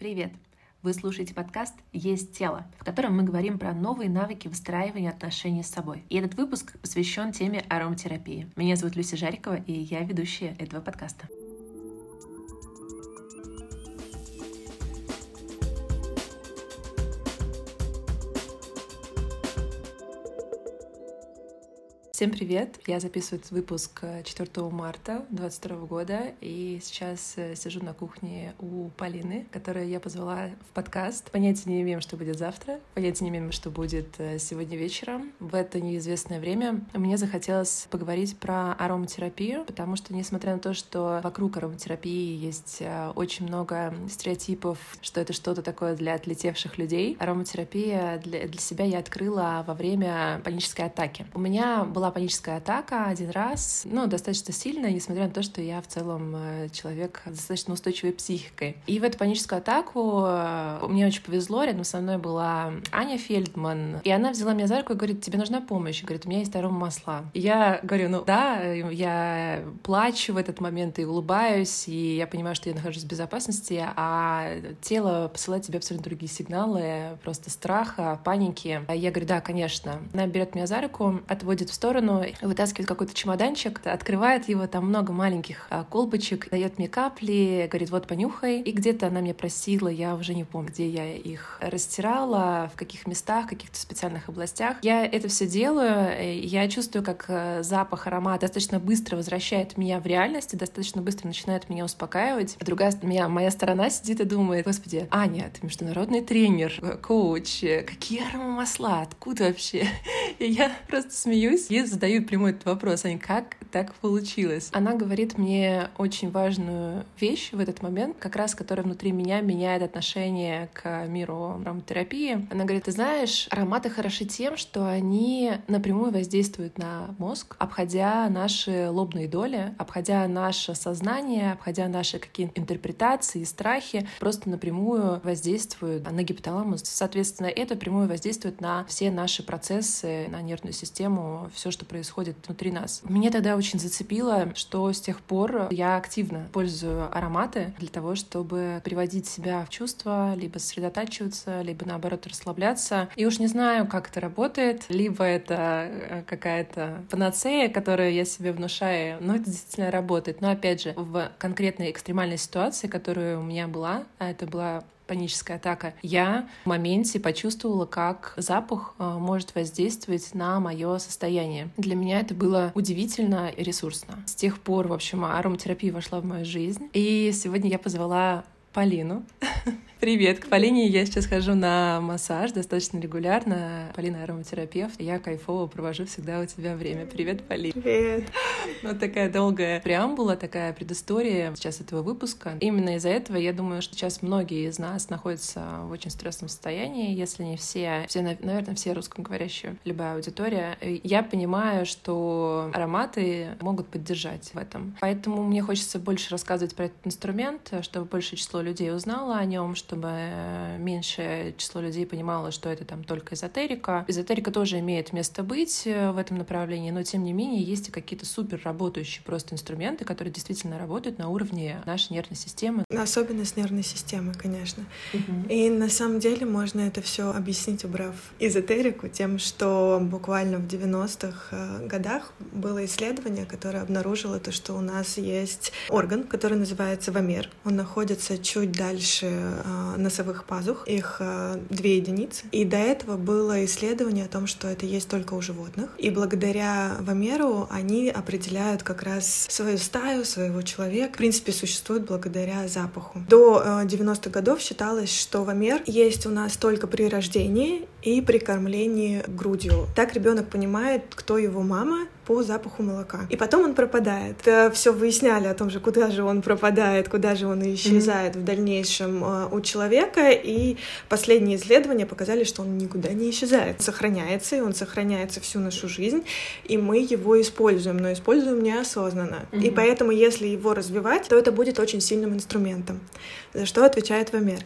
Привет! Вы слушаете подкаст «Есть тело», в котором мы говорим про новые навыки выстраивания отношений с собой. И этот выпуск посвящен теме ароматерапии. Меня зовут Люся Жарикова, и я ведущая этого подкаста. Всем привет! Я записываю этот выпуск 4 э, марта 2022 года, и сейчас э, сижу на кухне у Полины, которую я позвала в подкаст. Понятия не имеем, что будет завтра, понятия не имеем, что будет э, сегодня вечером. В это неизвестное время мне захотелось поговорить про ароматерапию, потому что, несмотря на то, что вокруг ароматерапии есть очень много стереотипов, что это что-то такое для отлетевших людей, ароматерапия для, для себя я открыла во время панической атаки. У меня была паническая атака один раз, ну, достаточно сильная, несмотря на то, что я в целом э, человек с достаточно устойчивой психикой. И в эту паническую атаку э, мне очень повезло, рядом со мной была Аня Фельдман, и она взяла меня за руку и говорит, тебе нужна помощь? Говорит, у меня есть арома масла. И я говорю, ну да, я плачу в этот момент и улыбаюсь, и я понимаю, что я нахожусь в безопасности, а тело посылает тебе абсолютно другие сигналы, просто страха, паники. Я говорю, да, конечно. Она берет меня за руку, отводит в сторону, сторону, вытаскивает какой-то чемоданчик, открывает его, там много маленьких а, колбочек, дает мне капли, говорит, вот понюхай. И где-то она меня просила, я уже не помню, где я их растирала, в каких местах, в каких-то специальных областях. Я это все делаю, я чувствую, как э, запах, аромат достаточно быстро возвращает меня в реальность и достаточно быстро начинает меня успокаивать. Другая меня, моя сторона сидит и думает, господи, Аня, ты международный тренер, э, коуч, э, какие аромамасла, откуда вообще? И я просто смеюсь и задаю прямой этот вопрос, Ань, как так получилось? Она говорит мне очень важную вещь в этот момент, как раз которая внутри меня меняет отношение к миру ароматерапии. Она говорит, ты знаешь, ароматы хороши тем, что они напрямую воздействуют на мозг, обходя наши лобные доли, обходя наше сознание, обходя наши какие-то интерпретации, страхи, просто напрямую воздействуют на гипоталамус. Соответственно, это прямую воздействует на все наши процессы, на нервную систему, все, что происходит внутри нас. Меня тогда очень зацепило, что с тех пор я активно пользую ароматы для того, чтобы приводить себя в чувство, либо сосредотачиваться, либо наоборот расслабляться. И уж не знаю, как это работает, либо это э, какая-то панацея, которую я себе внушаю, но это действительно работает. Но опять же, в конкретной экстремальной ситуации, которая у меня была, а это была паническая атака, я в моменте почувствовала, как запах э, может воздействовать на мое состояние. Для меня это было удивительно и ресурсно. С тех пор, в общем, ароматерапия вошла в мою жизнь. И сегодня я позвала Полину Привет, к Полине я сейчас хожу на массаж достаточно регулярно. Полина ароматерапевт. Я кайфово провожу всегда у тебя время. Привет, Полина. Привет. Вот такая долгая преамбула, такая предыстория сейчас этого выпуска. Именно из-за этого я думаю, что сейчас многие из нас находятся в очень стрессовом состоянии, если не все, все, наверное, все русскоговорящие, любая аудитория. Я понимаю, что ароматы могут поддержать в этом. Поэтому мне хочется больше рассказывать про этот инструмент, чтобы большее число людей узнало о нем, чтобы э, меньшее число людей понимало, что это там только эзотерика. Эзотерика тоже имеет место быть э, в этом направлении, но тем не менее есть и какие-то супер работающие просто инструменты, которые действительно работают на уровне нашей нервной системы. Особенность нервной системы, конечно. Угу. И на самом деле можно это все объяснить, убрав эзотерику, тем, что буквально в 90-х э, годах было исследование, которое обнаружило то, что у нас есть орган, который называется вамер. Он находится чуть дальше носовых пазух, их э, две единицы. И до этого было исследование о том, что это есть только у животных. И благодаря Вамеру они определяют как раз свою стаю, своего человека. В принципе, существует благодаря запаху. До 90-х э, годов считалось, что Вамер есть у нас только при рождении и при кормлении грудью. Так ребенок понимает, кто его мама, по запаху молока. И потом он пропадает. Все выясняли о том же, куда же он пропадает, куда же он исчезает mm-hmm. в дальнейшем э, у человека. И последние исследования показали, что он никуда не исчезает. Сохраняется, и он сохраняется всю нашу жизнь. И мы его используем, но используем неосознанно. Mm-hmm. И поэтому, если его развивать, то это будет очень сильным инструментом. За что отвечает Вамер?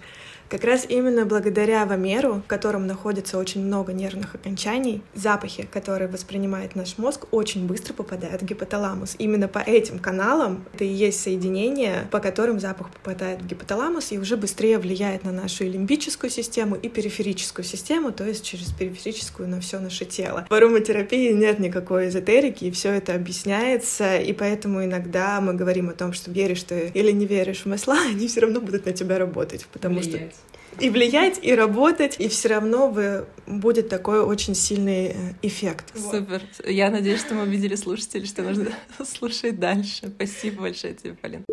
Как раз именно благодаря вамеру, в котором находится очень много нервных окончаний, запахи, которые воспринимает наш мозг, очень быстро попадают в гипоталамус. Именно по этим каналам это и есть соединение, по которым запах попадает в гипоталамус и уже быстрее влияет на нашу и лимбическую систему, и периферическую систему, то есть через периферическую на все наше тело. В ароматерапии нет никакой эзотерики, и все это объясняется, и поэтому иногда мы говорим о том, что веришь ты или не веришь в масла, они все равно будут на тебя работать, потому Влиять. что и влиять, и работать, и все равно вы, будет такой очень сильный э, эффект. Супер. Я надеюсь, что мы убедили слушателей, что нужно слушать дальше. Спасибо большое тебе, Полин.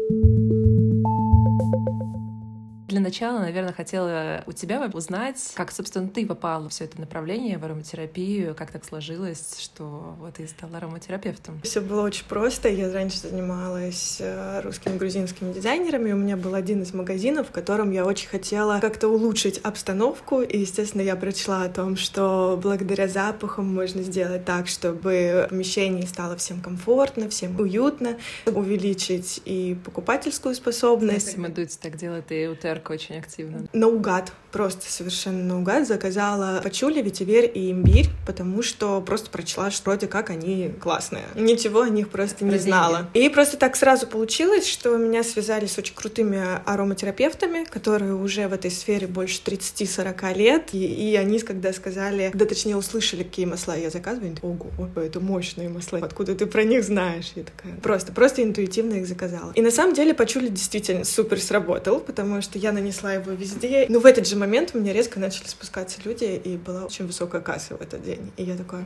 Начала, наверное, хотела у тебя узнать, как, собственно, ты попала в все это направление, в ароматерапию, как так сложилось, что вот ты стала ароматерапевтом. Все было очень просто. Я раньше занималась э, русскими грузинскими дизайнерами. У меня был один из магазинов, в котором я очень хотела как-то улучшить обстановку. И, естественно, я прочла о том, что благодаря запахам можно сделать так, чтобы в помещении стало всем комфортно, всем уютно, увеличить и покупательскую способность. Если Медуц так делает, и Утерка очень активно. Наугад, просто совершенно наугад заказала пачули, ветивер и имбирь, потому что просто прочла, что вроде как они классные. Ничего о них просто не знала. И просто так сразу получилось, что меня связали с очень крутыми ароматерапевтами, которые уже в этой сфере больше 30-40 лет, и, и они, когда сказали, когда точнее услышали, какие масла я заказываю, они такие, ого, это мощные масла, откуда ты про них знаешь? Я такая, просто, просто интуитивно их заказала. И на самом деле пачули действительно супер сработал, потому что я нанесла его везде. Но в этот же момент у меня резко начали спускаться люди, и была очень высокая касса в этот день. И я такая,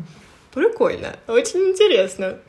прикольно, очень интересно.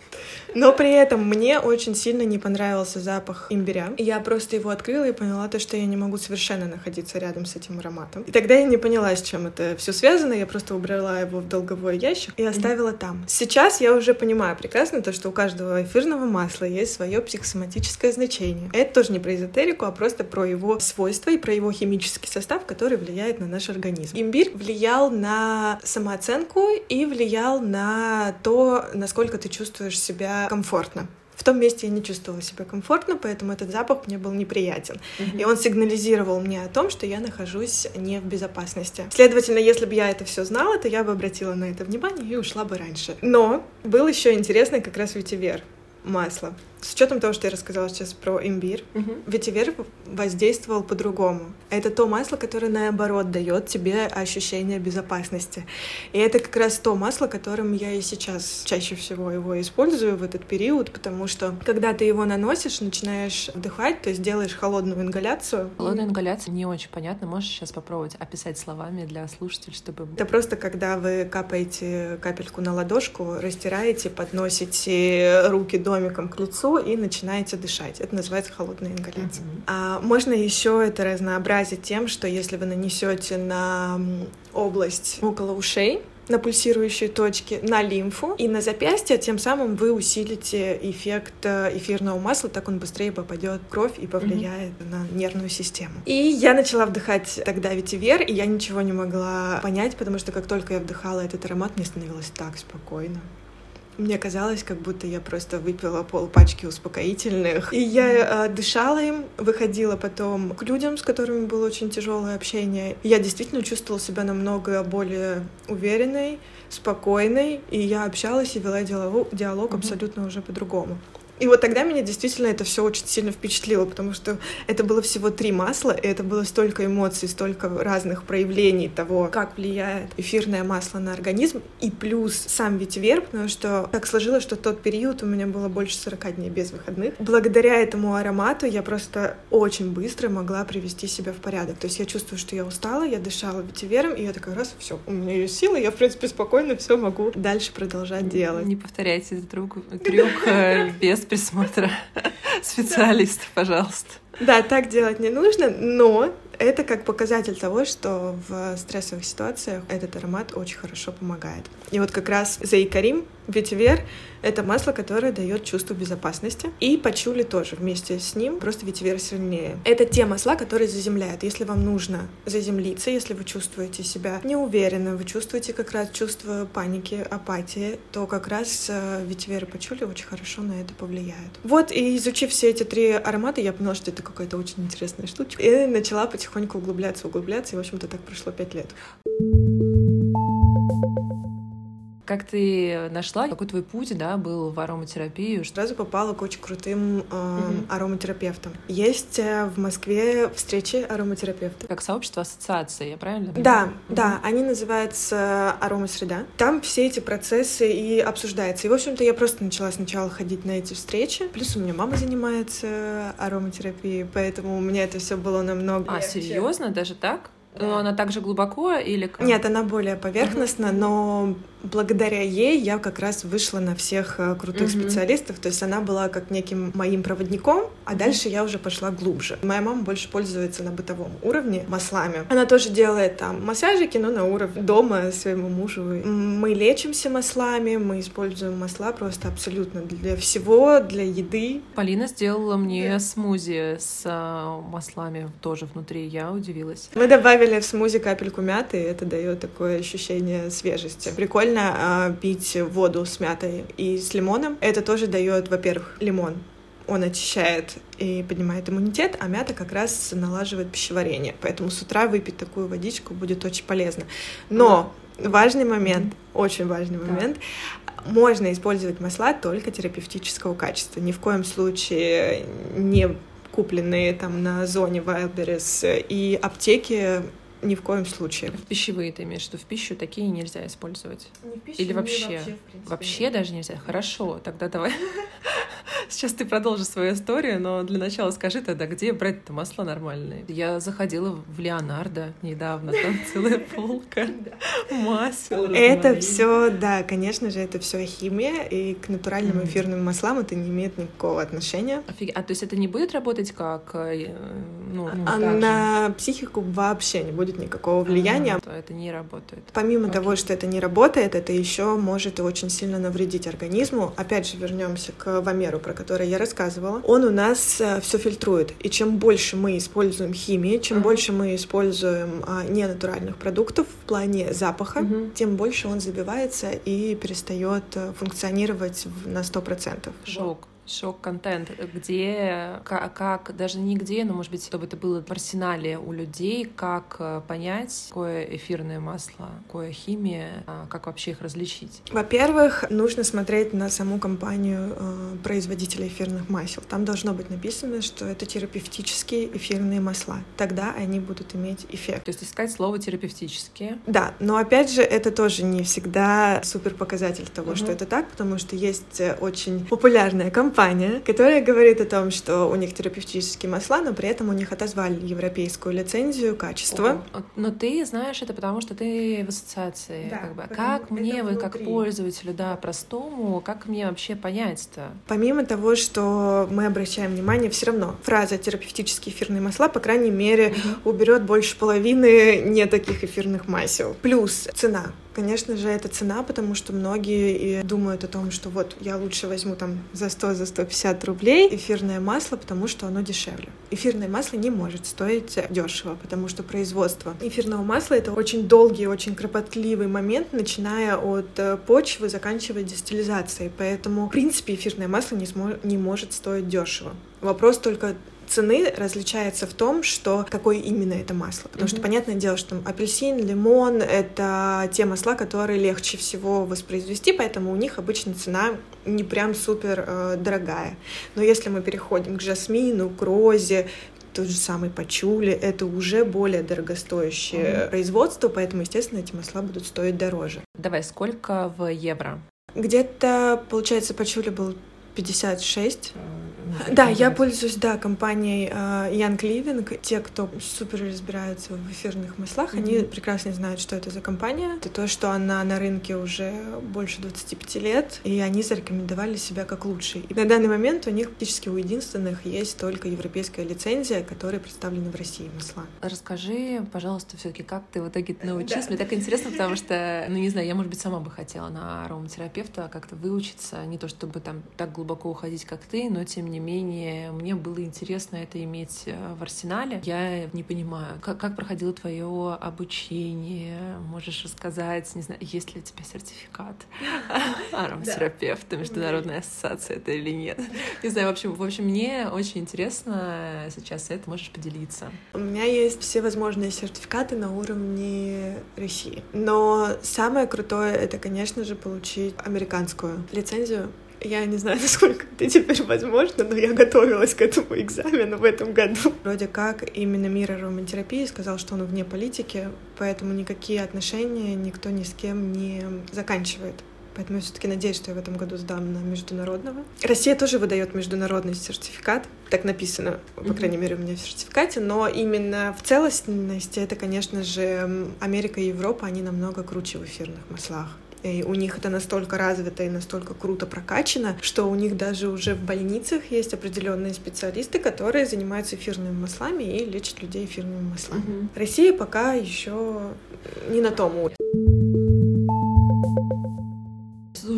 Но при этом мне очень сильно не понравился запах имбиря. Я просто его открыла и поняла то, что я не могу совершенно находиться рядом с этим ароматом. И тогда я не поняла, с чем это все связано. Я просто убрала его в долговой ящик и оставила там. Сейчас я уже понимаю прекрасно то, что у каждого эфирного масла есть свое психосоматическое значение. Это тоже не про эзотерику, а просто про его свойства и про его химический состав, который влияет на наш организм. Имбирь влиял на самооценку и влиял на то, насколько ты чувствуешь себя комфортно. В том месте я не чувствовала себя комфортно, поэтому этот запах мне был неприятен. Mm-hmm. И он сигнализировал мне о том, что я нахожусь не в безопасности. Следовательно, если бы я это все знала, то я бы обратила на это внимание и ушла бы раньше. Но был еще интересный как раз ветивер масло. С учетом того, что я рассказала сейчас про имбирь, угу. ветивер воздействовал по-другому. Это то масло, которое наоборот дает тебе ощущение безопасности. И это как раз то масло, которым я и сейчас чаще всего его использую в этот период, потому что когда ты его наносишь, начинаешь вдыхать, то есть делаешь холодную ингаляцию. Холодная ингаляция не очень понятно. Можешь сейчас попробовать описать словами для слушателей, чтобы... Это просто когда вы капаете капельку на ладошку, растираете, подносите руки домиком к лицу, и начинаете дышать. Это называется холодная ингаляция. Mm-hmm. А, можно еще это разнообразить тем, что если вы нанесете на область около ушей, на пульсирующие точки, на лимфу и на запястье, тем самым вы усилите эффект э, эфирного масла, так он быстрее попадет в кровь и повлияет mm-hmm. на нервную систему. И я начала вдыхать тогда ветивер, и я ничего не могла понять, потому что как только я вдыхала этот аромат, мне становилось так спокойно. Мне казалось, как будто я просто выпила пол пачки успокоительных. И я э, дышала им, выходила потом к людям, с которыми было очень тяжелое общение. И я действительно чувствовала себя намного более уверенной, спокойной, и я общалась и вела диалог, диалог mm-hmm. абсолютно уже по-другому. И вот тогда меня действительно это все очень сильно впечатлило, потому что это было всего три масла, и это было столько эмоций, столько разных проявлений того, как влияет эфирное масло на организм, и плюс сам ветивер, потому что так сложилось, что тот период у меня было больше 40 дней без выходных. Благодаря этому аромату я просто очень быстро могла привести себя в порядок. То есть я чувствую, что я устала, я дышала ветивером, и я такая раз, все, у меня есть силы, я, в принципе, спокойно все могу дальше продолжать делать. Не повторяйте этот трюк, трюк э, без присмотра специалистов, пожалуйста. Да, так делать не нужно, но это как показатель того, что в стрессовых ситуациях этот аромат очень хорошо помогает. И вот как раз Заикарим Ветивер — это масло, которое дает чувство безопасности. И пачули тоже вместе с ним, просто ветивер сильнее. Это те масла, которые заземляют. Если вам нужно заземлиться, если вы чувствуете себя неуверенно, вы чувствуете как раз чувство паники, апатии, то как раз э, ветивер и пачули очень хорошо на это повлияют. Вот, и изучив все эти три аромата, я поняла, что это какая-то очень интересная штучка. И начала потихоньку углубляться, углубляться, и, в общем-то, так прошло пять лет. Как ты нашла, какой твой путь, да, был в ароматерапию? Сразу попала к очень крутым э, mm ароматерапевтам. Есть э, в Москве встречи ароматерапевтов. Как сообщество ассоциации, я правильно понимаю? Да, mm да, они называются аромасреда. Там все эти процессы и обсуждаются. И, в общем-то, я просто начала сначала ходить на эти встречи. Плюс у меня мама занимается ароматерапией, поэтому у меня это все было намного. А, серьезно, даже так? Но она также глубоко или как? Нет, она более поверхностно, но благодаря ей я как раз вышла на всех э, крутых mm-hmm. специалистов. То есть она была как неким моим проводником, а mm-hmm. дальше я уже пошла глубже. Моя мама больше пользуется на бытовом уровне маслами. Она тоже делает там массажики, но на уровне дома своему мужу. Мы лечимся маслами, мы используем масла просто абсолютно для всего, для еды. Полина сделала мне да. смузи с а, маслами тоже внутри. Я удивилась. Мы добавили в смузи капельку мяты, и это дает такое ощущение свежести. Прикольно прикольно э, пить воду с мятой и с лимоном. Это тоже дает, во-первых, лимон он очищает и поднимает иммунитет, а мята как раз налаживает пищеварение. Поэтому с утра выпить такую водичку будет очень полезно. Но да. важный момент, mm-hmm. очень важный момент, да. можно использовать масла только терапевтического качества. Ни в коем случае не купленные там на зоне Wildberries и аптеки ни в коем случае. В пищевые ты имеешь в виду? В пищу такие нельзя использовать? Не в пищу, Или вообще? вообще, принципе, вообще даже нельзя? Хорошо, тогда давай. Сейчас ты продолжишь свою историю, но для начала скажи тогда, где брать-то масла нормальные? Я заходила в Леонардо недавно, там целая полка масел. Это все, да, конечно же, это все химия, и к натуральным эфирным маслам это не имеет никакого отношения. А то есть это не будет работать как э, ну, а на психику вообще не будет никакого влияния. То это не работает. Помимо того, что это не работает, это еще может очень сильно навредить организму. Опять же, вернемся к Вамеру, про который я рассказывала. Он у нас э, все фильтрует. И чем больше мы используем химии, чем uh-huh. больше мы используем а, ненатуральных продуктов в плане запаха, uh-huh. тем больше он забивается и перестает э, функционировать на 100%. Шок шок-контент, где, как, как, даже не где, но, может быть, чтобы это было в арсенале у людей, как э, понять, какое эфирное масло, какое химия, а, как вообще их различить? Во-первых, нужно смотреть на саму компанию э, производителя эфирных масел. Там должно быть написано, что это терапевтические эфирные масла. Тогда они будут иметь эффект. То есть искать слово терапевтические? Да, но опять же, это тоже не всегда супер показатель того, угу. что это так, потому что есть э, очень популярная компания, компания, которая говорит о том, что у них терапевтические масла, но при этом у них отозвали европейскую лицензию качества. О, но ты знаешь это потому, что ты в ассоциации. Да, как бы. Как мне, вы как пользователю, да, простому, как мне вообще понять-то? Помимо того, что мы обращаем внимание, все равно фраза терапевтические эфирные масла, по крайней мере, уберет больше половины не таких эфирных масел. Плюс цена Конечно же, это цена, потому что многие и думают о том, что вот я лучше возьму там за 100, за 150 рублей эфирное масло, потому что оно дешевле. Эфирное масло не может стоить дешево, потому что производство эфирного масла — это очень долгий, очень кропотливый момент, начиная от э, почвы, заканчивая дистиллизацией. Поэтому, в принципе, эфирное масло не, смо- не может стоить дешево. Вопрос только цены различается в том, что какое именно это масло. Потому mm-hmm. что понятное дело, что апельсин, лимон — это те масла, которые легче всего воспроизвести, поэтому у них обычно цена не прям супер э, дорогая. Но если мы переходим к жасмину, к розе, тот же самый пачули, это уже более дорогостоящее mm-hmm. производство, поэтому, естественно, эти масла будут стоить дороже. Давай, сколько в евро? Где-то, получается, пачули был 56. Да, я пользуюсь, да, компанией uh, Young Living. Те, кто супер разбираются в эфирных маслах, mm-hmm. они прекрасно знают, что это за компания. Это то, что она на рынке уже больше 25 лет, и они зарекомендовали себя как лучший. И на данный момент у них практически у единственных есть только европейская лицензия, которая представлена в России масла. Расскажи, пожалуйста, все таки как ты в итоге научилась? Мне так интересно, потому что, ну, не знаю, я, может быть, сама бы хотела на ароматерапевта как-то выучиться, не то чтобы там так глубоко уходить, как ты, но тем не менее мне было интересно это иметь э, в арсенале. Я не понимаю, как, как проходило твое обучение, можешь рассказать, не знаю, есть ли у тебя сертификат ароматерапевта, международная ассоциация это или нет. Не знаю, в общем, в общем, мне очень интересно сейчас это, можешь поделиться. У меня есть все возможные сертификаты на уровне России, но самое крутое — это, конечно же, получить американскую лицензию я не знаю, насколько это теперь возможно, но я готовилась к этому экзамену в этом году. Вроде как именно мир ароматерапии сказал, что он вне политики, поэтому никакие отношения никто ни с кем не заканчивает. Поэтому я все-таки надеюсь, что я в этом году сдам на международного. Россия тоже выдает международный сертификат. Так написано, по крайней мере, у меня в сертификате. Но именно в целостности это, конечно же, Америка и Европа, они намного круче в эфирных маслах. И у них это настолько развито и настолько круто прокачано, что у них даже уже в больницах есть определенные специалисты, которые занимаются эфирными маслами и лечат людей эфирными маслами. Угу. Россия пока еще не на том уровне.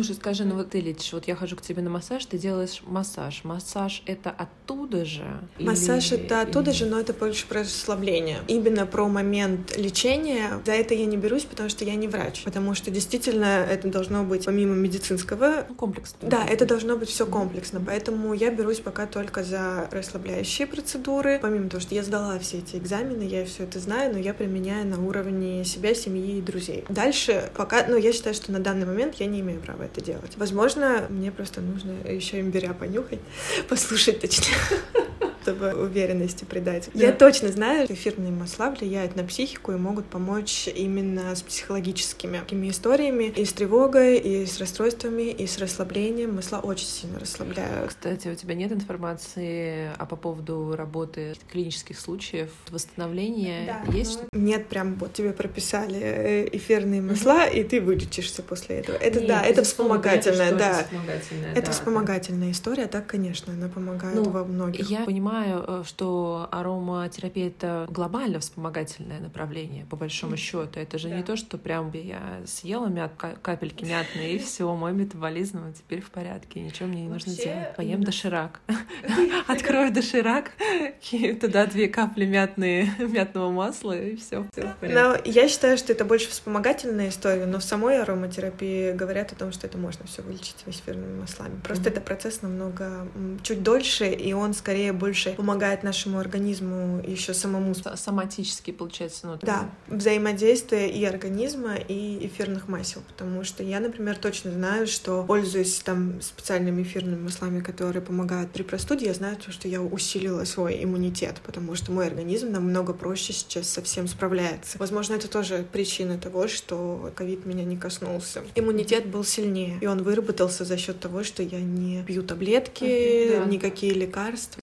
Слушай, скажи, ну вот ты лечишь, вот я хожу к тебе на массаж, ты делаешь массаж. Массаж это оттуда же? Массаж или... это оттуда или... же, но это больше про расслабление. Именно про момент лечения. За это я не берусь, потому что я не врач. Потому что действительно это должно быть помимо медицинского... Ну, комплексно. Да, это должно быть все комплексно. Поэтому я берусь пока только за расслабляющие процедуры. Помимо того, что я сдала все эти экзамены, я все это знаю, но я применяю на уровне себя, семьи и друзей. Дальше пока, ну, я считаю, что на данный момент я не имею права это делать. Возможно, мне просто нужно еще имбиря понюхать, послушать точнее чтобы уверенности придать. Да. Я точно знаю, что эфирные масла влияют на психику и могут помочь именно с психологическими такими историями, и с тревогой, и с расстройствами, и с расслаблением. Масла очень сильно расслабляют. Кстати, у тебя нет информации а по поводу работы клинических случаев восстановления? Да, есть? Ну, нет, прям вот тебе прописали э, эфирные масла, и ты вылечишься после этого. Это нет, да, это вспомогательная, да. Вспомогательная, это вспомогательная да. история, так, конечно, она помогает ну, во многих. Я понимаю, понимаю, э, что ароматерапия это глобально вспомогательное направление, по большому счету. Это же да. не то, что прям я съела мят, капельки мятные, и все, мой метаболизм теперь в порядке, ничего мне не нужно делать. Поем доширак. Открою доширак, туда две капли мятные, мятного масла, и все. Но я считаю, что это больше вспомогательная история, но в самой ароматерапии говорят о том, что это можно все вылечить эфирными маслами. Просто это процесс намного чуть дольше, и он скорее больше больше помогает нашему организму еще самому. Соматически, получается, ну, Да, взаимодействие и организма, и эфирных масел, потому что я, например, точно знаю, что пользуясь там специальными эфирными маслами, которые помогают при простуде, я знаю, что я усилила свой иммунитет, потому что мой организм намного проще сейчас со всем справляется. Возможно, это тоже причина того, что ковид меня не коснулся. Иммунитет был сильнее, и он выработался за счет того, что я не пью таблетки, да. никакие лекарства.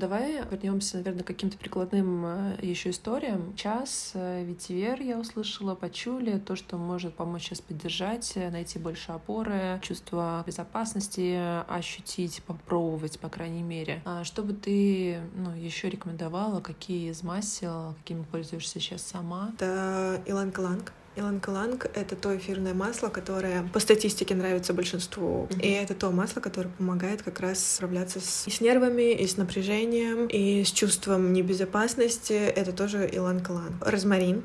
Давай вернемся, наверное, к каким-то прикладным э, еще историям. Час, э, ветивер я услышала, почули, то, что может помочь сейчас поддержать, э, найти больше опоры, чувство безопасности ощутить, попробовать, по крайней мере. А что бы ты ну, еще рекомендовала, какие из масел, какими пользуешься сейчас сама? Это иланг-ланг. Иланг-Иланг — это то эфирное масло, которое по статистике нравится большинству. Mm-hmm. И это то масло, которое помогает как раз справляться с, и с нервами, и с напряжением, и с чувством небезопасности. Это тоже Иланг-Иланг. Розмарин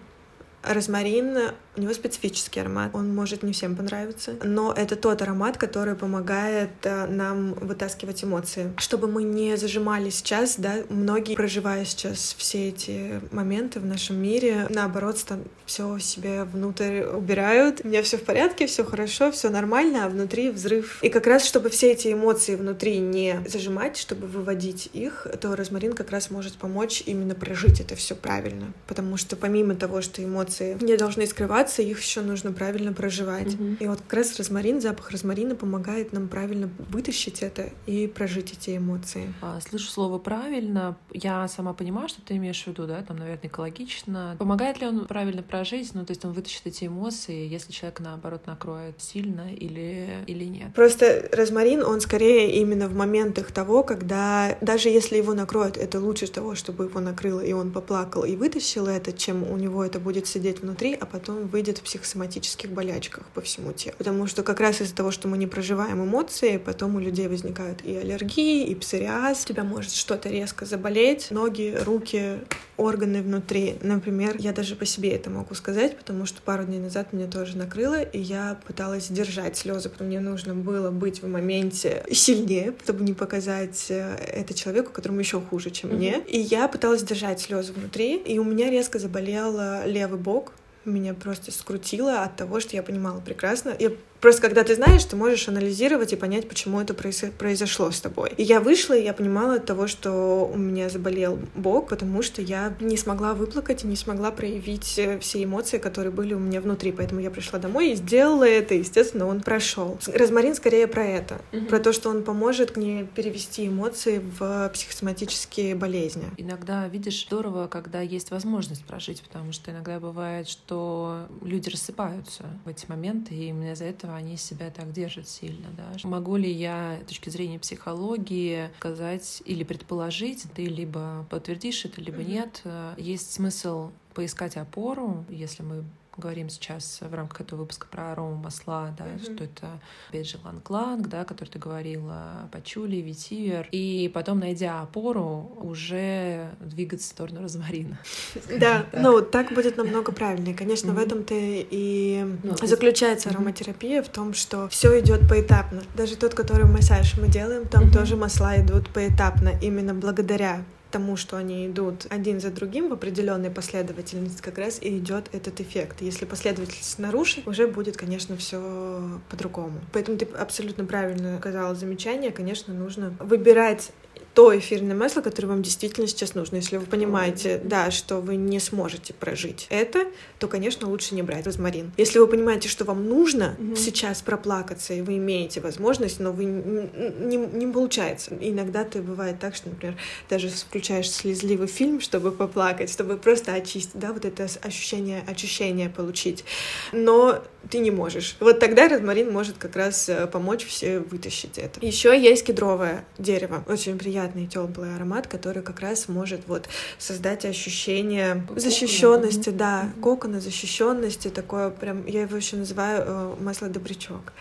Розмарин, у него специфический аромат, он может не всем понравиться, но это тот аромат, который помогает э, нам вытаскивать эмоции. Чтобы мы не зажимали сейчас, да, многие, проживая сейчас все эти моменты в нашем мире, наоборот, все себе внутрь убирают. У меня все в порядке, все хорошо, все нормально, а внутри взрыв. И как раз, чтобы все эти эмоции внутри не зажимать, чтобы выводить их, то розмарин как раз может помочь именно прожить это все правильно. Потому что помимо того, что эмоции не должны скрываться, проживаться, их еще нужно правильно проживать. Мгм. И вот как раз розмарин, запах розмарина помогает нам правильно вытащить это и прожить эти эмоции. А, Слышу слово правильно. Я сама понимаю, что ты имеешь в виду, да, там, наверное, экологично. Помогает ли он правильно прожить? Ну, то есть он вытащит эти эмоции, если человек, наоборот, накроет сильно или, или нет? Просто розмарин, он скорее именно в моментах того, когда даже если его накроют, это лучше того, чтобы его накрыло, и он поплакал и вытащил это, чем у него это будет сидеть внутри, а потом выйдет в психосоматических болячках по всему телу. Потому что как раз из-за того, что мы не проживаем эмоции, потом у людей возникают и аллергии, и псориаз, у тебя может что-то резко заболеть, ноги, руки, органы внутри. Например, я даже по себе это могу сказать, потому что пару дней назад меня тоже накрыло, и я пыталась держать слезы, потому что мне нужно было быть в моменте сильнее, чтобы не показать э, это человеку, которому еще хуже, чем Мгм. мне. И я пыталась держать слезы внутри, и у меня резко заболел левый бок. Меня просто скрутило от того, что я понимала прекрасно. Я Просто когда ты знаешь, ты можешь анализировать и понять, почему это произо- произошло с тобой. И я вышла, и я понимала от того, что у меня заболел бок, потому что я не смогла выплакать и не смогла проявить э, все эмоции, которые были у меня внутри. Поэтому я пришла домой и сделала это, и, естественно, он прошел. Розмарин скорее про это, Мгм. про то, что он поможет мне перевести эмоции в психосоматические болезни. Иногда, видишь, здорово, когда есть возможность прожить, потому что иногда бывает, что люди рассыпаются в эти моменты, и именно из-за этого они себя так держат сильно. Да? Могу ли я с точки зрения психологии сказать или предположить, ты либо подтвердишь это, либо нет, э, есть смысл поискать опору, если мы говорим сейчас в рамках этого выпуска про арому масла, да, Мгм. что это, опять же, иланг-иланг, да, который ты говорила, пачули, ветивер, и потом, найдя опору, уже двигаться в сторону розмарина. Да, ну так будет намного правильнее. Конечно, в этом-то и Ну, заключается ароматерапия в том, что все идет поэтапно. Даже тот, который массаж мы делаем, там тоже масла идут поэтапно, именно благодаря тому, что они идут один за другим в определенной последовательности, как раз и идет этот эффект. Если последовательность нарушить, уже будет, конечно, все по-другому. Поэтому ты абсолютно правильно сказала замечание. Конечно, нужно выбирать то эфирное масло, которое вам действительно сейчас нужно. Если вы понимаете, да, что вы не сможете прожить это, то, конечно, лучше не брать розмарин. Если вы понимаете, что вам нужно Мгм. сейчас проплакаться, и вы имеете возможность, но вы не, не, не получается. Иногда ты бывает так, что, например, даже включаешь слезливый фильм, чтобы поплакать, чтобы просто очистить, да, вот это ощущение очищения получить. Но ты не можешь. Вот тогда розмарин может как раз э, помочь все вытащить это. Еще есть кедровое дерево. Очень приятный теплый аромат, который как раз может вот создать ощущение Кокона, защищенности, да, Мгм. кокона, защищенности, такое прям, я его еще называю э, масло добрячок.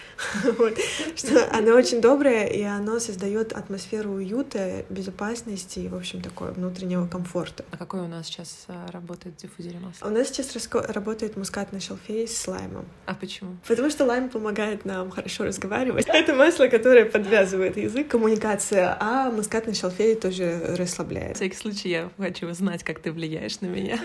Что оно очень доброе, и оно создает атмосферу уюта, безопасности и, в общем, такое внутреннего комфорта. А какой у нас сейчас а, работает в диффузере масла? У нас сейчас работает мускатный шалфей с лаймом. А почему? Потому что лайм помогает нам хорошо разговаривать. Это масло, которое подвязывает язык, коммуникация, а мускатный шалфей тоже На расслабляет. всякий случай я хочу узнать, как ты влияешь на меня.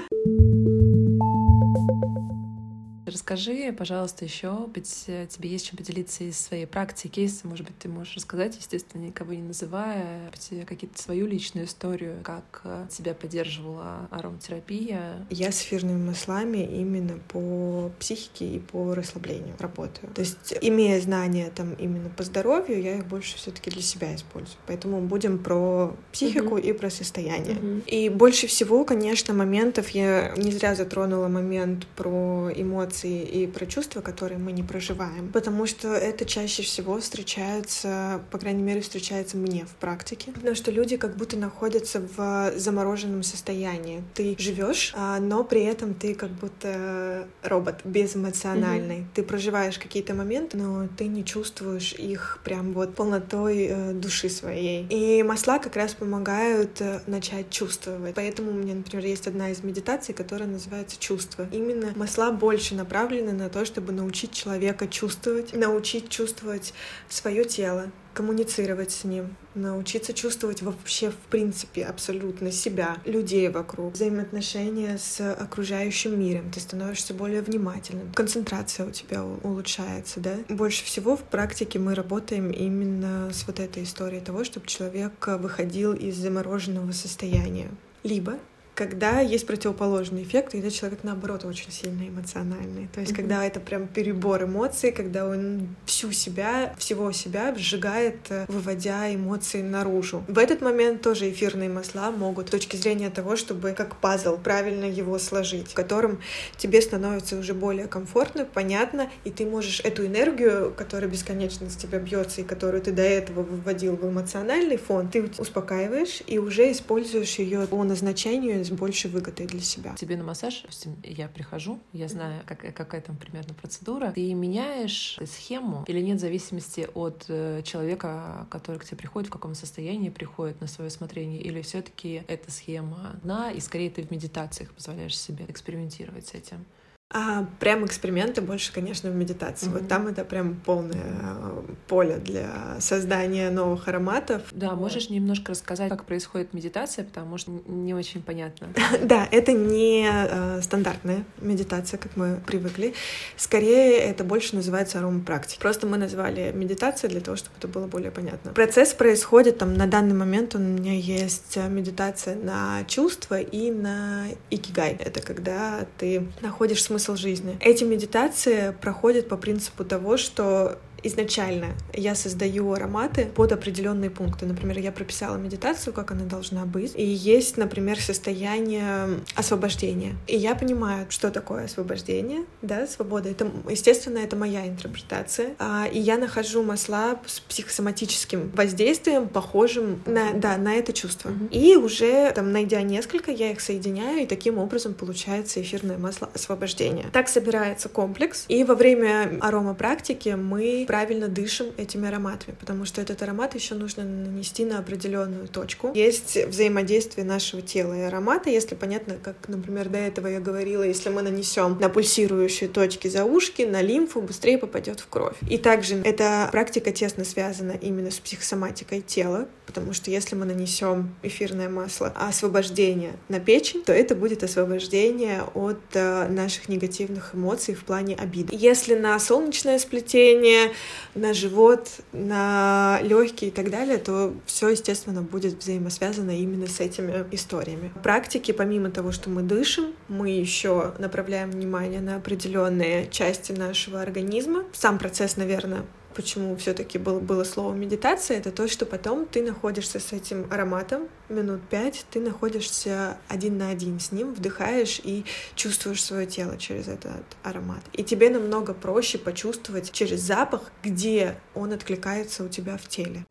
Расскажи, пожалуйста, еще, быть э, тебе есть чем поделиться из своей практики, кейса, может быть, ты можешь рассказать, естественно, никого не называя, э, какие-то свою личную историю, как э, тебя поддерживала ароматерапия. Я с эфирными маслами именно по психике и по расслаблению работаю. То есть, имея знания там именно по здоровью, я их больше все-таки для себя использую. Поэтому будем про психику Мгм. и про состояние. Мгм. И больше всего, конечно, моментов я не зря затронула момент про эмоции и про чувства, которые мы не проживаем, потому что это чаще всего встречается, по крайней мере, встречается мне в практике, потому что люди как будто находятся в замороженном состоянии. Ты живешь, а, но при этом ты как будто робот, безэмоциональный. Ты проживаешь какие-то моменты, но ты не чувствуешь их прям вот полнотой э, души своей. И масла как раз помогают э, начать чувствовать. Поэтому у меня, например, есть одна из медитаций, которая называется «Чувство». Именно масла больше направлены на то, чтобы научить человека чувствовать, научить чувствовать свое тело, коммуницировать с ним, научиться чувствовать вообще в принципе абсолютно себя, людей вокруг, взаимоотношения с окружающим миром. Ты становишься более внимательным, концентрация у тебя улучшается, да? Больше всего в практике мы работаем именно с вот этой историей того, чтобы человек выходил из замороженного состояния. Либо когда есть противоположный эффект, когда человек, наоборот, очень сильно эмоциональный. То есть, mm-hmm. когда это прям перебор эмоций, когда он всю себя, всего себя сжигает, э, выводя эмоции наружу. В этот момент тоже эфирные масла могут, с точки зрения того, чтобы как пазл правильно его сложить, в котором тебе становится уже более комфортно, понятно, и ты можешь эту энергию, которая бесконечно с тебя бьется и которую ты до этого выводил в эмоциональный фон, ты успокаиваешь и уже используешь ее по назначению с большей выгодой для себя. Тебе на массаж, допустим, я прихожу, я знаю, как, какая там примерно процедура, ты меняешь схему или нет в зависимости от э, человека, который к тебе приходит, в каком состоянии приходит на свое осмотрение, или все-таки эта схема одна, и скорее ты в медитациях позволяешь себе экспериментировать с этим? А прям эксперименты больше, конечно, в медитации. Mm-hmm. Вот там это прям полное э, поле для создания новых ароматов. Да, можешь немножко рассказать, как происходит медитация, потому что не очень понятно. да, это не э, стандартная медитация, как мы привыкли. Скорее, это больше называется аромапрактика. Просто мы назвали медитацией для того, чтобы это было более понятно. Процесс происходит там на данный момент у меня есть медитация на чувства и на икигай. Это когда ты находишь смысл смысл жизни. Эти медитации проходят по принципу того, что изначально я создаю ароматы под определенные пункты. Например, я прописала медитацию, как она должна быть. И есть, например, состояние освобождения. И я понимаю, что такое освобождение, да, свобода. Это, естественно, это моя интерпретация. А, и я нахожу масла с психосоматическим воздействием, похожим на, да, на это чувство. Mm-hmm. И уже, там, найдя несколько, я их соединяю, и таким образом получается эфирное масло освобождения. Так собирается комплекс. И во время аромапрактики мы правильно дышим этими ароматами, потому что этот аромат еще нужно нанести на определенную точку. Есть взаимодействие нашего тела и аромата, если понятно, как, например, до этого я говорила, если мы нанесем на пульсирующие точки за ушки, на лимфу, быстрее попадет в кровь. И также эта практика тесно связана именно с психосоматикой тела, потому что если мы нанесем эфирное масло освобождение на печень, то это будет освобождение от э, наших негативных эмоций в плане обиды. Если на солнечное сплетение, на живот, на легкие и так далее, то все, естественно, будет взаимосвязано именно с этими историями. В практике, помимо того, что мы дышим, мы еще направляем внимание на определенные части нашего организма. Сам процесс, наверное, почему все-таки было, было слово медитация, это то, что потом ты находишься с этим ароматом минут пять, ты находишься один на один с ним, вдыхаешь и чувствуешь свое тело через этот аромат. И тебе намного проще почувствовать через запах, где он откликается у тебя в теле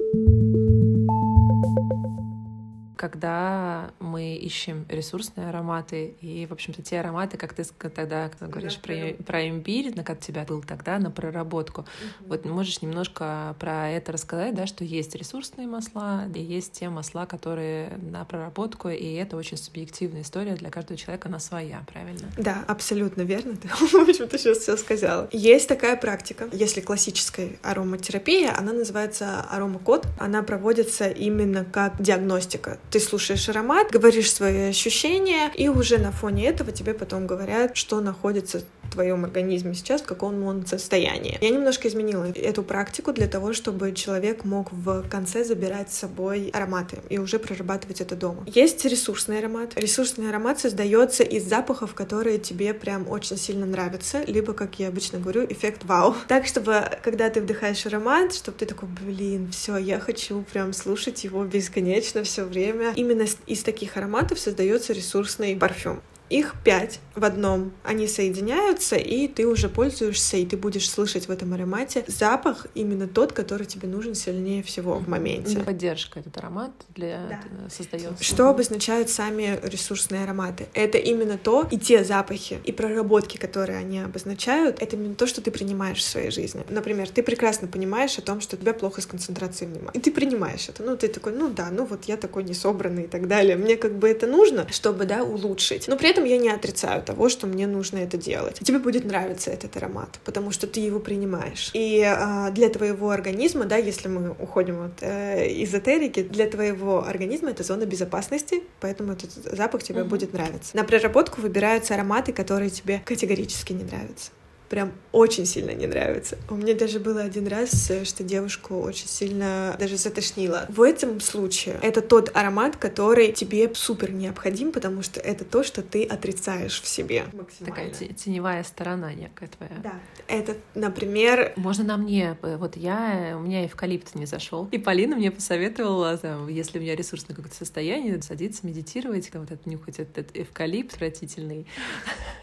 когда мы ищем ресурсные ароматы, и, в общем-то, те ароматы, как ты тогда когда говоришь про, про имбирь, на как тебя был тогда на проработку. Угу. Вот можешь немножко про это рассказать, да, что есть ресурсные масла, и есть те масла, которые на проработку, и это очень субъективная история для каждого человека, она своя, правильно? Да, абсолютно верно. Ты, в общем-то, сейчас все сказала. Есть такая практика, если классическая ароматерапия, она называется аромакод. Она проводится именно как диагностика ты слушаешь аромат, говоришь свои ощущения, и уже на фоне этого тебе потом говорят, что находится твоем организме сейчас, в каком он состоянии. Я немножко изменила эту практику для того, чтобы человек мог в конце забирать с собой ароматы и уже прорабатывать это дома. Есть ресурсный аромат. Ресурсный аромат создается из запахов, которые тебе прям очень сильно нравятся, либо, как я обычно говорю, эффект вау. Так, чтобы когда ты вдыхаешь аромат, чтобы ты такой, блин, все, я хочу прям слушать его бесконечно все время. Именно из таких ароматов создается ресурсный парфюм. Их пять в одном. Они соединяются, и ты уже пользуешься, и ты будешь слышать в этом аромате запах именно тот, который тебе нужен сильнее всего в моменте. Поддержка этот аромат для да. создается. Что обозначают сами ресурсные ароматы? Это именно то, и те запахи, и проработки, которые они обозначают, это именно то, что ты принимаешь в своей жизни. Например, ты прекрасно понимаешь о том, что у тебя плохо с концентрацией внимания. И ты принимаешь это. Ну, ты такой, ну да, ну вот я такой не собранный и так далее. Мне как бы это нужно, чтобы, да, улучшить. Но при этом этом я не отрицаю того, что мне нужно это делать. Тебе будет нравиться этот аромат, потому что ты его принимаешь. И э, для твоего организма, да, если мы уходим от э, эзотерики, для твоего организма это зона безопасности, поэтому этот запах тебе mm-hmm. будет нравиться. На проработку выбираются ароматы, которые тебе категорически не нравятся. Прям очень сильно не нравится. У меня даже было один раз, что девушку очень сильно даже затошнило. В этом случае это тот аромат, который тебе супер необходим, потому что это то, что ты отрицаешь в себе. Такая теневая сторона некая твоя. Да. Это, например... Можно на мне, э, вот я, у меня эвкалипт не зашел. И Полина мне посоветовала, там, если у меня ресурсное какое-то состояние, садиться, медитировать, вот это нюхать этот эвкалипт отвратительный.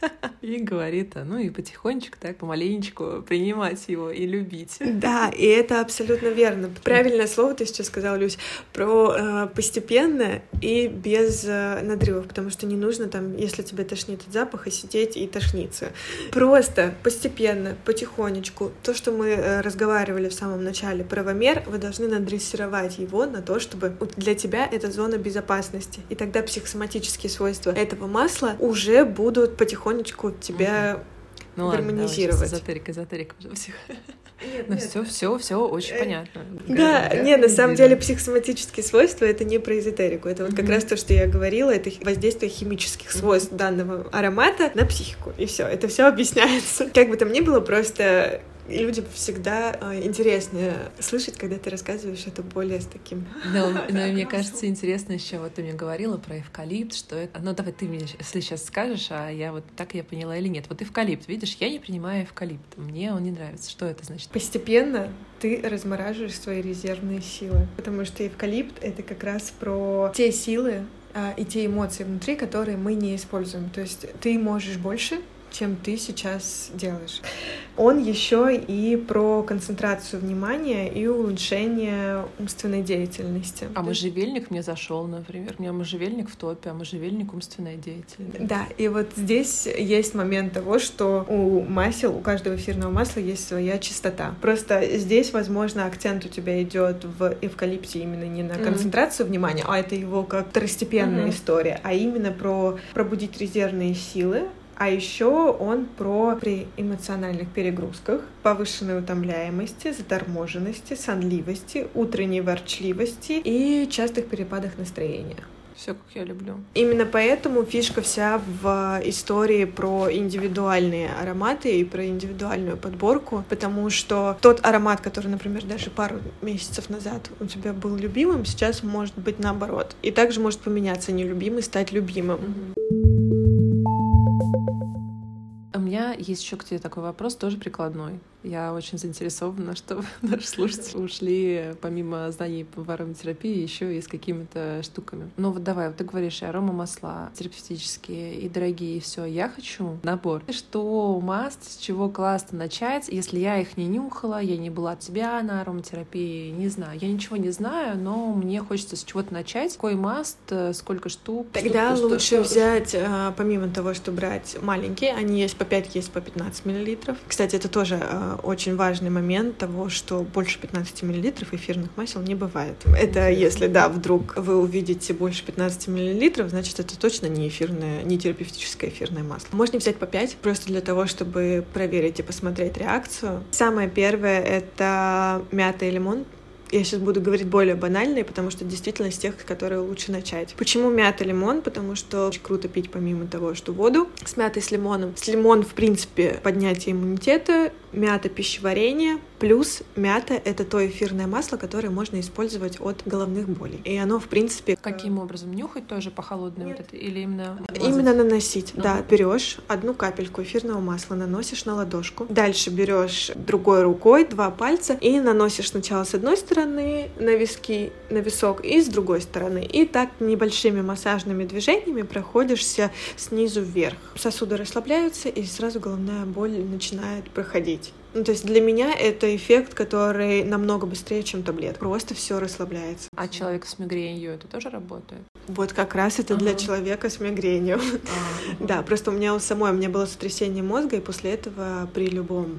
И говорит, а, ну и потихонечку так, помаленечку принимать его и любить. Да, и это абсолютно верно. Правильное слово ты сейчас сказала, Люсь, про э, постепенно и без э, надрывов, потому что не нужно там, если тебе тошнит от запаха, сидеть и тошниться. Просто постепенно, потихонечку. То, что мы э, разговаривали в самом начале, правомер, вы должны надрессировать его на то, чтобы для тебя это зона безопасности. И тогда психосоматические свойства этого масла уже будут потихонечку тебя ну, гармонизировать. Ладно, эзотерик, эзотерик уже всех. Нет, Но все, все, все очень понятно. Да, да, нет, на самом деле психосоматические свойства это не про эзотерику. Это вот как раз то, что я говорила, это воздействие химических свойств данного аромата на психику. И все, это все объясняется. Как бы там ни было, просто и людям всегда э, интересно слышать, когда ты рассказываешь это более с таким... Но, но мне кажется, интересно еще, вот ты мне говорила про эвкалипт, что это... Ну, давай ты мне если сейчас скажешь, а я вот так я поняла или нет. Вот эвкалипт, видишь, я не принимаю эвкалипт, мне он не нравится. Что это значит? Постепенно ты размораживаешь свои резервные силы, потому что эвкалипт — это как раз про те силы, а, и те эмоции внутри, которые мы не используем. То есть ты можешь больше, чем ты сейчас делаешь. Он еще и про концентрацию внимания и улучшение умственной деятельности. А можжевельник мне зашел, например. У меня можжевельник в топе, а можжевельник умственная деятельность. Да, и вот здесь есть момент того, что у масел, у каждого эфирного масла есть своя чистота. Просто здесь, возможно, акцент у тебя идет в эвкалипте именно не на концентрацию mm-hmm. внимания, а это его как второстепенная mm-hmm. история, а именно про пробудить резервные силы, а еще он про при эмоциональных перегрузках, повышенной утомляемости, заторможенности, сонливости, утренней ворчливости и частых перепадах настроения. Все, как я люблю. Именно поэтому фишка вся в истории про индивидуальные ароматы и про индивидуальную подборку, потому что тот аромат, который, например, даже пару месяцев назад у тебя был любимым, сейчас может быть наоборот. И также может поменяться нелюбимый, стать любимым. Mm-hmm меня есть еще к тебе такой вопрос, тоже прикладной. Я очень заинтересована, чтобы наши слушатели ушли помимо знаний по ароматерапии еще и с какими-то штуками. Ну вот давай, вот ты говоришь, и арома масла терапевтические, и дорогие, и все. Я хочу набор. Что маст, с чего классно начать, если я их не нюхала, я не была от тебя на ароматерапии, не знаю. Я ничего не знаю, но мне хочется с чего-то начать. Какой маст, э, сколько штук? Тогда что, лучше что, взять, что... помимо того, что брать маленькие, они есть по 5, есть по 15 миллилитров. Кстати, это тоже э, очень важный момент того, что больше 15 мл эфирных масел не бывает. Это если, да, вдруг вы увидите больше 15 мл, значит, это точно не эфирное, не терапевтическое эфирное масло. Можно взять по 5, просто для того, чтобы проверить и посмотреть реакцию. Самое первое — это мята и лимон я сейчас буду говорить более банальные, потому что действительно с тех, которые лучше начать. Почему мята лимон? Потому что очень круто пить помимо того, что воду с мятой с лимоном. С лимон, в принципе, поднятие иммунитета, мята пищеварение, плюс мята — это то эфирное масло, которое можно использовать от головных болей. И оно, в принципе... Каким образом? Нюхать тоже по холодной вот это? Или именно... Мазать? Именно наносить, uh-huh. да. Берешь одну капельку эфирного масла, наносишь на ладошку. Дальше берешь другой рукой два пальца и наносишь сначала с одной стороны на виски, на висок, и с другой стороны. И так небольшими массажными движениями проходишься снизу вверх. Сосуды расслабляются, и сразу головная боль начинает проходить. Ну, то есть для меня это эффект, который намного быстрее, чем таблет. Просто все расслабляется. А человек с мигренью это тоже работает? Вот как раз это ага. для человека с мигренью. Ага. да, просто у меня у самой, у меня было сотрясение мозга, и после этого при любом,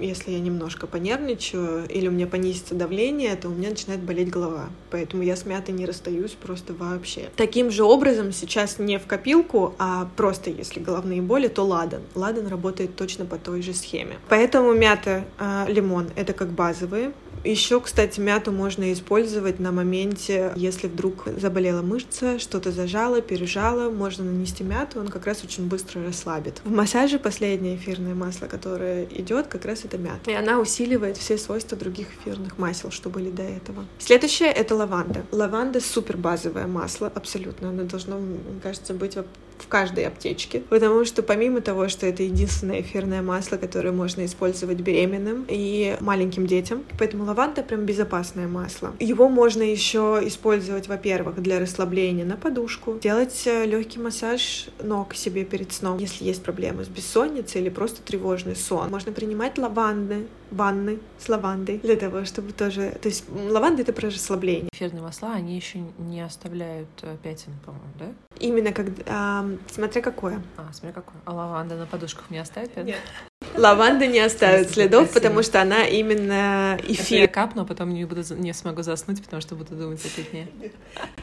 если я немножко понервничаю или у меня понизится давление, то у меня начинает болеть голова. Поэтому я с мятой не расстаюсь просто вообще. Таким же образом сейчас не в копилку, а просто если головные боли, то ладан. Ладан работает точно по той же схеме. Поэтому мята, э, лимон — это как базовые Еще, кстати, мяту можно использовать на моменте, если вдруг заболела мышца, что-то зажало, пережало, можно нанести мяту, он как раз очень быстро расслабит. В массаже последнее эфирное масло, которое идет, как раз это мята. И она усиливает все свойства других эфирных масел, что были до этого. Следующее — это лаванда. Лаванда — супер базовое масло, абсолютно. Оно должно, мне кажется, быть в каждой аптечке, потому что помимо того, что это единственное эфирное масло, которое можно использовать беременным и маленьким детям, поэтому лаванда прям безопасное масло. Его можно еще использовать, во-первых, для расслабления на подушку, делать э, легкий массаж ног себе перед сном, если есть проблемы с бессонницей или просто тревожный сон. Можно принимать лаванды, ванны с лавандой для того, чтобы тоже... То есть лаванда — это про расслабление. Эфирные масла, они еще не оставляют э, пятен, по-моему, да? Именно когда... А, смотря какое. А, смотря какое. А лаванда на подушках не оставит пятен? Нет. Лаванда не оставит следов, потому что она именно эфир. Я капну, а потом не, буду, не смогу заснуть, потому что буду думать о пятне.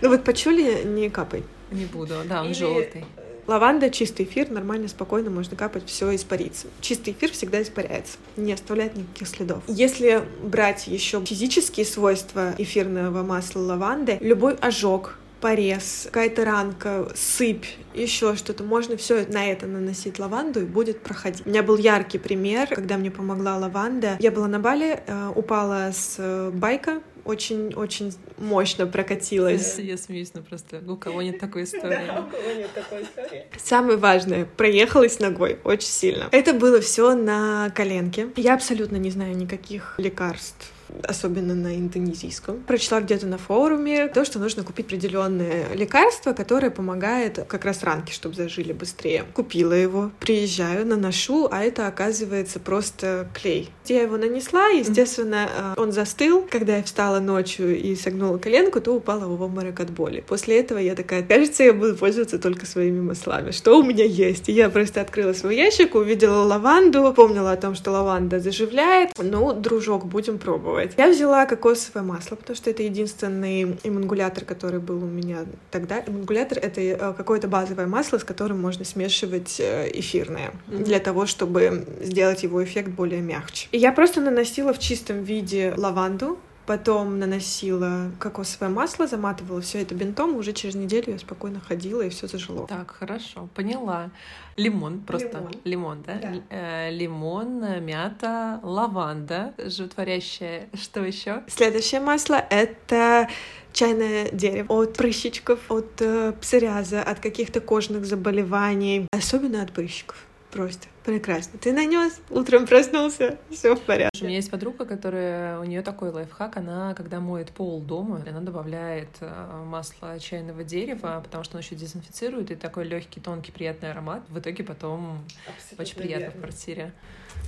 Ну вот почули, не капай. Не буду, да, он желтый. Лаванда, чистый эфир, нормально, спокойно можно капать, все испарится. Чистый эфир всегда испаряется, не оставляет никаких следов. Если брать еще физические свойства эфирного масла лаванды, любой ожог, порез, какая-то ранка, сыпь, еще что-то. Можно все на это наносить лаванду и будет проходить. У меня был яркий пример, когда мне помогла лаванда. Я была на Бали, э, упала с э, байка, очень-очень мощно прокатилась. Я, я смеюсь, но просто у кого нет такой истории. Да, у кого нет такой истории. Самое важное, проехалась ногой очень сильно. Это было все на коленке. Я абсолютно не знаю никаких лекарств особенно на индонезийском. Прочла где-то на форуме то, что нужно купить определенное лекарство, которое помогает как раз ранки, чтобы зажили быстрее. Купила его, приезжаю, наношу, а это оказывается просто клей. Я его нанесла, естественно, э, он застыл. Когда я встала ночью и согнула коленку, то упала в обморок от боли. После этого я такая, кажется, я буду пользоваться только своими маслами. Что у меня есть? И я просто открыла свой ящик, увидела лаванду, помнила о том, что лаванда заживляет. Ну, дружок, будем пробовать попробовать. Я взяла кокосовое масло, потому что это единственный эмангулятор, который был у меня тогда. Эмангулятор — это э, какое-то базовое масло, с которым можно смешивать э, эфирное, mm-hmm. для того, чтобы сделать его эффект более мягче. И я просто наносила в чистом виде лаванду, Потом наносила кокосовое масло, заматывала все это бинтом, уже через неделю я спокойно ходила, и все зажило. Так, хорошо, поняла. Лимон, просто лимон, лимон да? да. Э, лимон, мята, лаванда, животворящая. Что еще? Следующее масло это чайное дерево от прыщичков, от э, псориаза, от каких-то кожных заболеваний, особенно от прыщиков. Просто прекрасно. Ты нанес, утром проснулся, все в порядке. У меня есть подруга, которая у нее такой лайфхак, она когда моет пол дома, она добавляет э, масло чайного дерева, потому что он еще дезинфицирует и такой легкий, тонкий, приятный аромат. В итоге потом Абсолютно очень приятно верно. в квартире.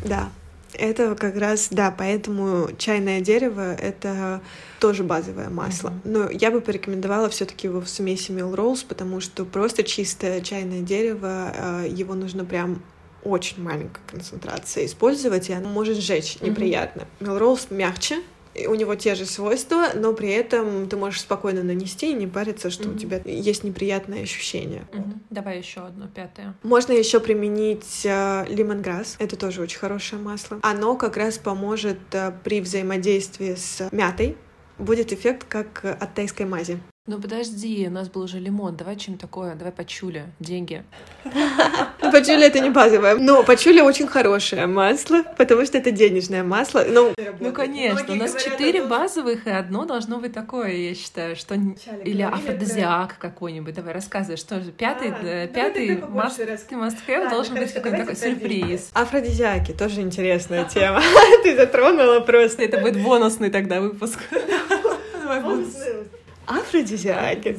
Да, это как раз, да, поэтому чайное дерево — это тоже базовое масло. Mm-hmm. Но я бы порекомендовала все таки его в смеси Melrose, потому что просто чистое чайное дерево, э, его нужно прям очень маленькая концентрация использовать, и оно может сжечь неприятно. Mm-hmm. Melrose мягче, у него те же свойства, но при этом ты можешь спокойно нанести и не париться, что mm-hmm. у тебя есть неприятное ощущение. Mm-hmm. Давай еще одно пятое. Можно еще применить э, лимонграсс. Это тоже очень хорошее масло. Оно как раз поможет э, при взаимодействии с мятой. Будет эффект как от тайской мази. Ну подожди, у нас был уже лимон. Давай чем такое? Давай пачуля. Деньги. Пачуля это не базовое. Но пачуля очень хорошее масло, потому что это денежное масло. Ну, ну конечно. У нас четыре базовых, и одно должно быть такое, я считаю, что... Или афродизиак какой-нибудь. Давай рассказывай, что же. Пятый, а, э, пятый must-have должен быть какой-то такой сюрприз. Афродизиаки тоже интересная тема. Ты затронула просто. Это будет бонусный тогда выпуск. Бонусный. Афродизиаки.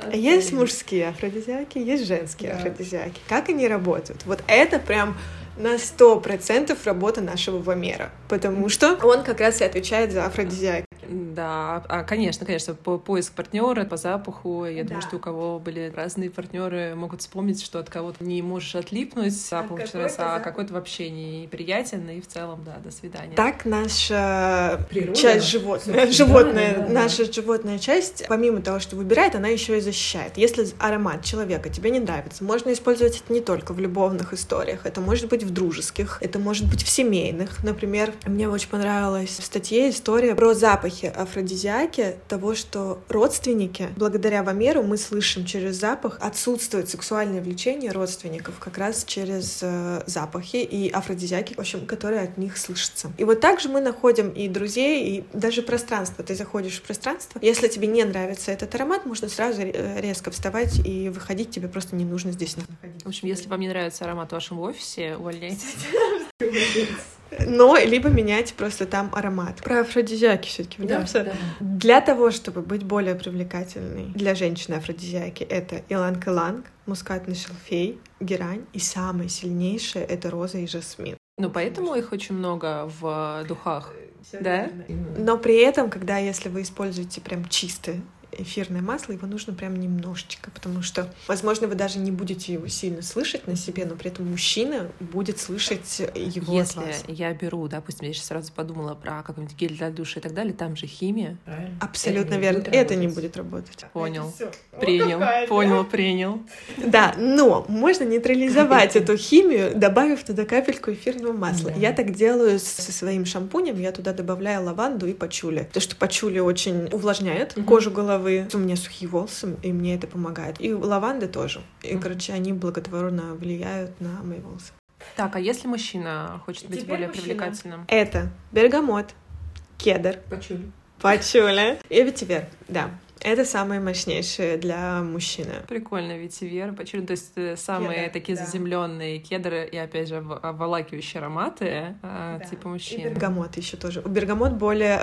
Афродизиаки. Есть мужские афродизиаки, есть женские да. афродизиаки. Как они работают? Вот это прям на сто процентов работа нашего Вамера, потому что он как раз и отвечает за афродизиаки. Да, а, конечно, конечно, по поиск партнера по запаху. Я да. думаю, что у кого были разные партнеры, могут вспомнить, что от кого-то не можешь отлипнуть запах какой раз, а какой-то вообще неприятен, и в целом, да, до свидания. Так наша Природа. часть животное, животное да, да, наша да. животная часть, помимо того, что выбирает, она еще и защищает. Если аромат человека тебе не нравится, можно использовать это не только в любовных историях, это может быть в дружеских, это может быть в семейных. Например, мне очень понравилась в статье история про запахи афродизиаки, того, что родственники, благодаря Вамеру мы слышим через запах, отсутствует сексуальное влечение родственников как раз через э, запахи и афродизиаки, в общем, которые от них слышатся. И вот также мы находим и друзей, и даже пространство. Ты заходишь в пространство, если тебе не нравится этот аромат, можно сразу резко вставать и выходить, тебе просто не нужно здесь находиться. В общем, если вам не нравится аромат в вашем офисе, увольняйтесь. Но либо менять просто там аромат. Про афродизиаки все-таки да, да. Для того, чтобы быть более привлекательной для женщины афродизиаки, это иланг-иланг, мускатный шалфей, герань, и самое сильнейшее — это роза и жасмин. Ну, поэтому их очень много в духах, да? Но при этом, когда если вы используете прям чистые эфирное масло, его нужно прям немножечко, потому что, возможно, вы даже не будете его сильно слышать на себе, но при этом мужчина будет слышать его Если я беру, допустим, я сейчас сразу подумала про какой-нибудь гель для душа и так далее, там же химия. Правильно. Абсолютно это верно. Это не будет работать. Понял. Принял. Вот Понял, принял. Да, но можно нейтрализовать эту химию, добавив туда капельку эфирного масла. Я так делаю со своим шампунем, я туда добавляю лаванду и пачули. Потому что пачули очень увлажняет кожу головы, головы. У меня сухие волосы, и мне это помогает. И лаванды тоже. И, короче, они благотворно влияют на мои волосы. Так, а если мужчина хочет быть более мужчина. привлекательным? Это бергамот, кедр. Пачули. Пачуля. И ветивер, да. Это самые мощнейшие для мужчины. Прикольно, ветивер, почему? То есть э, самые кедр, такие да. заземленные кедры и опять же обволакивающие ароматы а, да. типа мужчин. И бергамот еще тоже. У бергамот более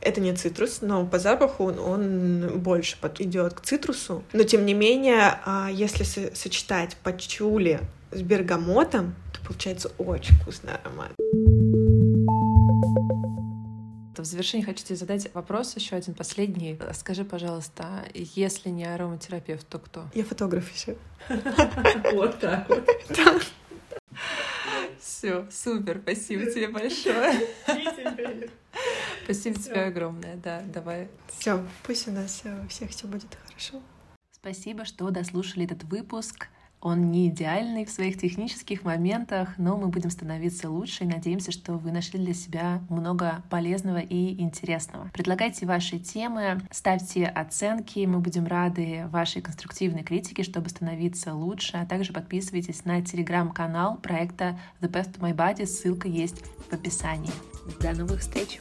это не цитрус, но по запаху он, он больше идет к цитрусу. Но тем не менее, а, если сочетать пачули с бергамотом, то получается очень вкусный аромат. В завершение хочу тебе задать вопрос еще один последний. Скажи, пожалуйста, если не ароматерапевт, то кто? Я фотограф еще. Вот так вот. Все, супер, спасибо тебе большое. Спасибо тебе огромное, да, давай. Все, пусть у нас э, у всех все будет хорошо. Спасибо, что дослушали этот выпуск. Он не идеальный в своих технических моментах, но мы будем становиться лучше и надеемся, что вы нашли для себя много полезного и интересного. Предлагайте ваши темы, ставьте оценки, мы будем рады вашей конструктивной критике, чтобы становиться лучше, а также подписывайтесь на телеграм-канал проекта The Best of My Body, ссылка есть в описании. До новых встреч!